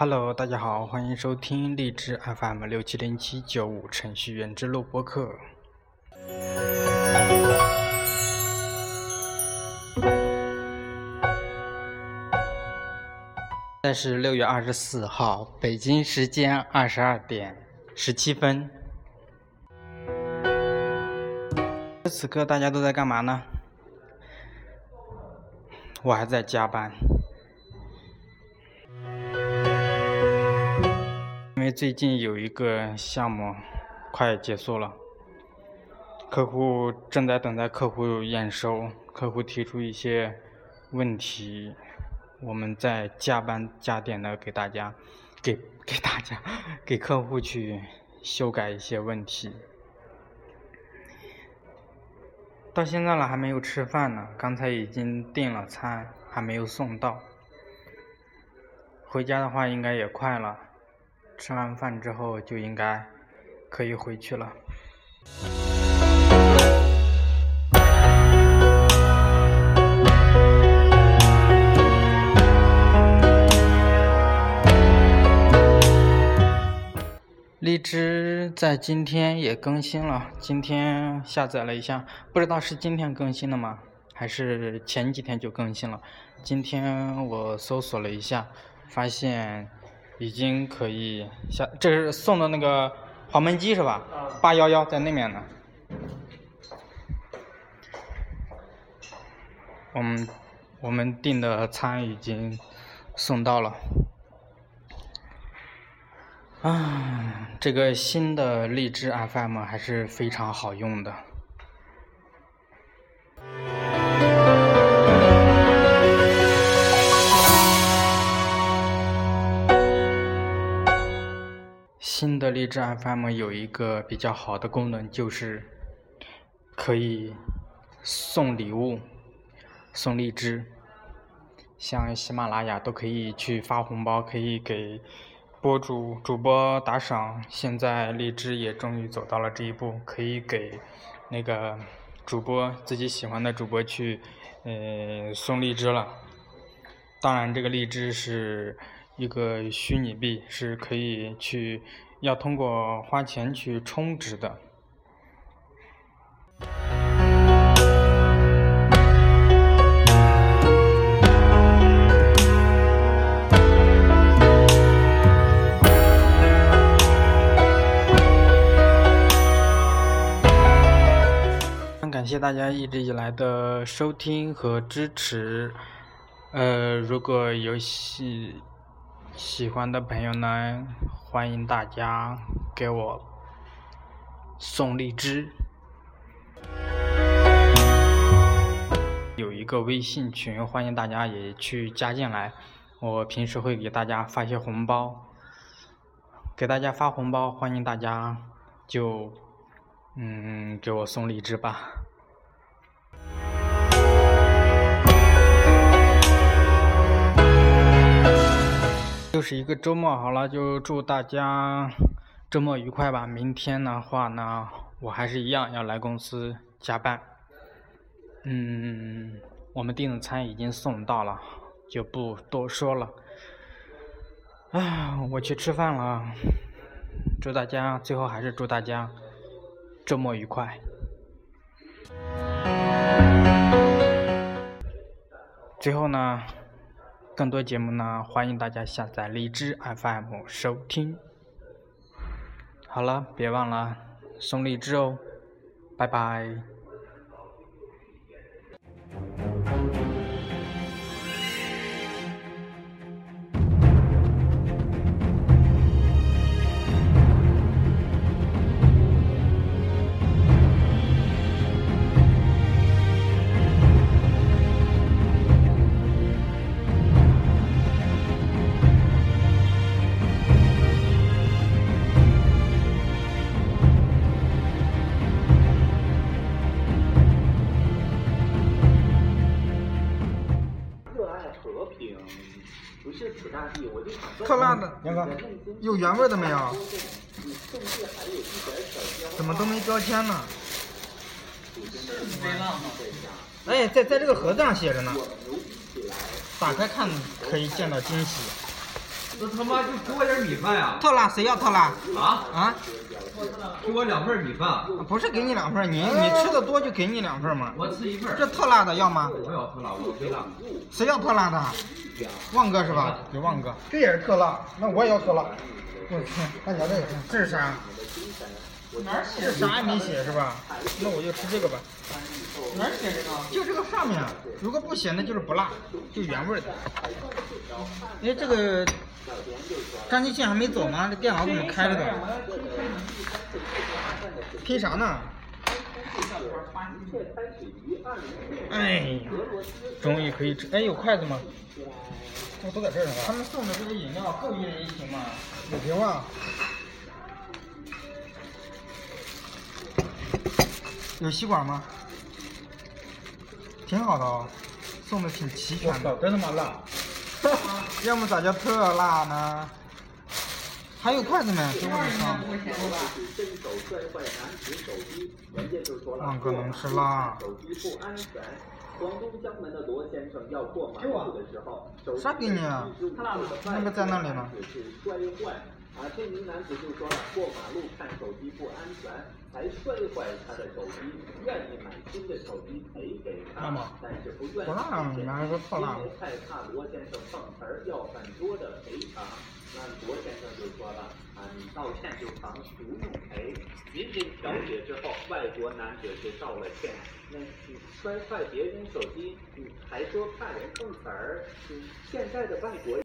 Hello，大家好，欢迎收听荔枝 FM 六七零七九五程序员之路播客。现在是六月二十四号，北京时间二十二点十七分。此刻大家都在干嘛呢？我还在加班。最近有一个项目快结束了，客户正在等待客户验收，客户提出一些问题，我们在加班加点的给大家，给给大家，给客户去修改一些问题。到现在了还没有吃饭呢，刚才已经订了餐，还没有送到。回家的话应该也快了。吃完饭之后就应该可以回去了。荔枝在今天也更新了，今天下载了一下，不知道是今天更新的吗？还是前几天就更新了？今天我搜索了一下，发现。已经可以下，这是送的那个黄焖鸡是吧？八幺幺在那面呢。我们我们订的餐已经送到了。啊，这个新的荔枝 FM 还是非常好用的。新的荔枝 FM 有一个比较好的功能，就是可以送礼物、送荔枝，像喜马拉雅都可以去发红包，可以给播主、主播打赏。现在荔枝也终于走到了这一步，可以给那个主播自己喜欢的主播去呃送荔枝了。当然，这个荔枝是一个虚拟币，是可以去。要通过花钱去充值的。感谢大家一直以来的收听和支持。呃，如果有喜喜欢的朋友呢？欢迎大家给我送荔枝，有一个微信群，欢迎大家也去加进来。我平时会给大家发些红包，给大家发红包，欢迎大家就嗯给我送荔枝吧。又是一个周末，好了，就祝大家周末愉快吧。明天的话呢，我还是一样要来公司加班。嗯，我们订的餐已经送到了，就不多说了。啊，我去吃饭了。祝大家，最后还是祝大家周末愉快。最后呢？更多节目呢，欢迎大家下载荔枝 FM 收听。好了，别忘了送荔枝哦，拜拜。特辣的，杨哥，有原味的没有？怎么都没标签呢？哎，在在这个盒子上写着呢，打开看可以见到惊喜。那他妈就给我点米饭呀！特辣，谁要特辣？啊，啊？给我两份米饭，不是给你两份，你你吃的多就给你两份嘛。我吃一份。这特辣的要吗？我要特辣，我非辣。谁要特辣的？旺哥是吧？给旺哥。这也是特辣，那我也要特辣。我天，大家这个这是啥？这啥也没写是吧？那我就吃这个吧。哪写这个？就这个上面，如果不写那就是不辣，就原味的。哎，这个张继庆还没走吗？这电脑怎么开着的？拼啥呢？哎呀，终于可以吃。哎，有筷子吗？我都在这儿呢。他们送的这个饮料够一人一瓶吗？五瓶吧。有吸管吗？挺好的哦，送的挺齐全的。真他妈辣！要么咋叫特辣呢？还有筷子没？给我一双。旺哥能吃辣。啥给你啊？那个在那里呢。啊，这名男子就说了，过马路看手机不安全，还摔坏他的手机，愿意买新的手机赔给他，但是不愿意因为害怕罗先生碰瓷儿要很多的赔偿。那罗先生就说了，啊，你道歉就偿，不用赔。民警调解之后，外国男子就道了歉。那你摔坏别人手机，你还说怕人碰瓷儿？现在的外国。